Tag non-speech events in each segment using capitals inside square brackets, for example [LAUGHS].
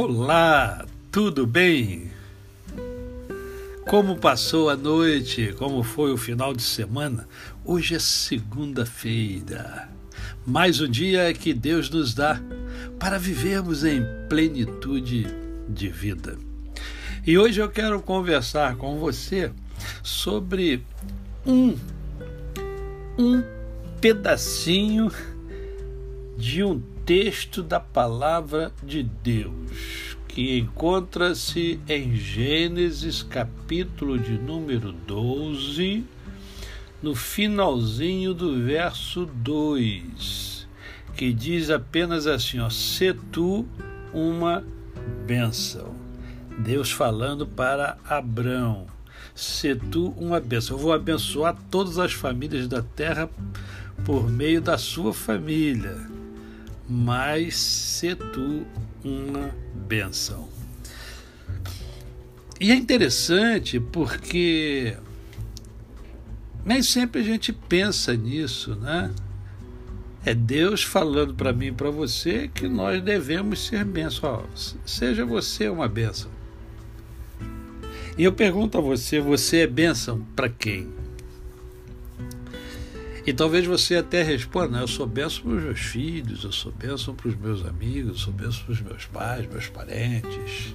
Olá, tudo bem? Como passou a noite? Como foi o final de semana? Hoje é segunda-feira. Mais um dia que Deus nos dá para vivermos em plenitude de vida. E hoje eu quero conversar com você sobre um um pedacinho de um texto da palavra de Deus, que encontra-se em Gênesis, capítulo de número 12, no finalzinho do verso 2, que diz apenas assim: ó, se tu uma bênção. Deus falando para Abrão: se tu uma bênção. Eu vou abençoar todas as famílias da terra por meio da sua família mas se tu uma benção. E é interessante porque nem sempre a gente pensa nisso, né? É Deus falando para mim e para você que nós devemos ser bênção. seja você uma bênção. E eu pergunto a você: você é bênção para quem? E talvez você até responda: eu sou benção para os meus filhos, eu sou benção para os meus amigos, eu sou benção para os meus pais, meus parentes.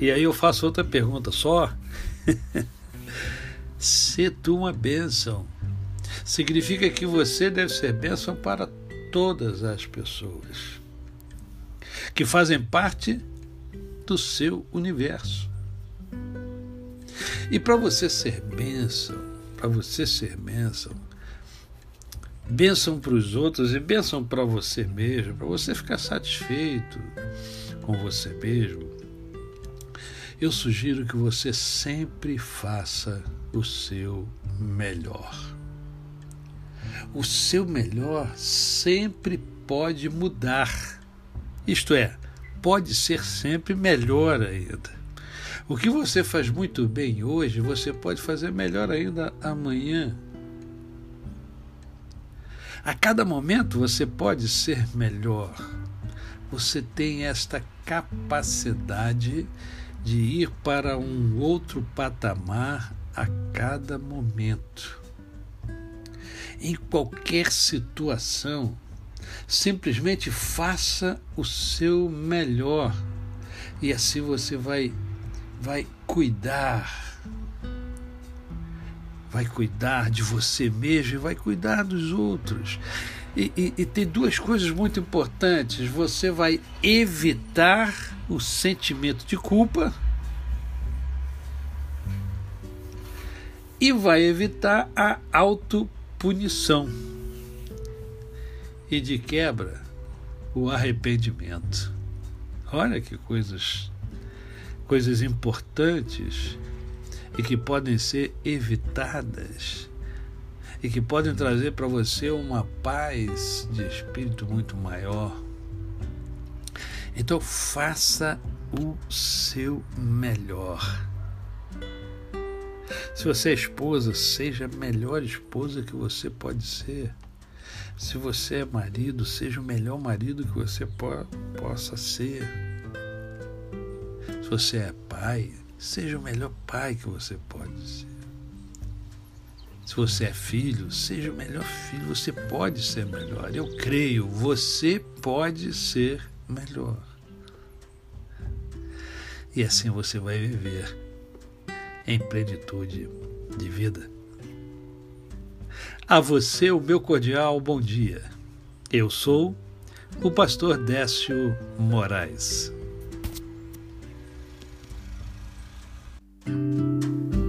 E aí eu faço outra pergunta só. [LAUGHS] Ser tu uma bênção significa que você deve ser bênção para todas as pessoas que fazem parte do seu universo. E para você ser bênção, para você ser bênção, bênção para os outros e bênção para você mesmo, para você ficar satisfeito com você mesmo, eu sugiro que você sempre faça o seu melhor. O seu melhor sempre pode mudar. Isto é, pode ser sempre melhor ainda. O que você faz muito bem hoje, você pode fazer melhor ainda amanhã. A cada momento você pode ser melhor. Você tem esta capacidade de ir para um outro patamar a cada momento. Em qualquer situação, simplesmente faça o seu melhor e assim você vai vai cuidar. Vai cuidar de você mesmo e vai cuidar dos outros. E, e, e, tem duas coisas muito importantes. Você vai evitar o sentimento de culpa e vai evitar a autopunição. E de quebra, o arrependimento. Olha que coisas coisas importantes e que podem ser evitadas e que podem trazer para você uma paz de espírito muito maior. Então faça o seu melhor. Se você é esposa, seja a melhor esposa que você pode ser. Se você é marido, seja o melhor marido que você po possa ser você é pai, seja o melhor pai que você pode ser. Se você é filho, seja o melhor filho, você pode ser melhor. Eu creio, você pode ser melhor. E assim você vai viver em plenitude de vida. A você o meu cordial bom dia. Eu sou o pastor Décio Moraes. Thank you.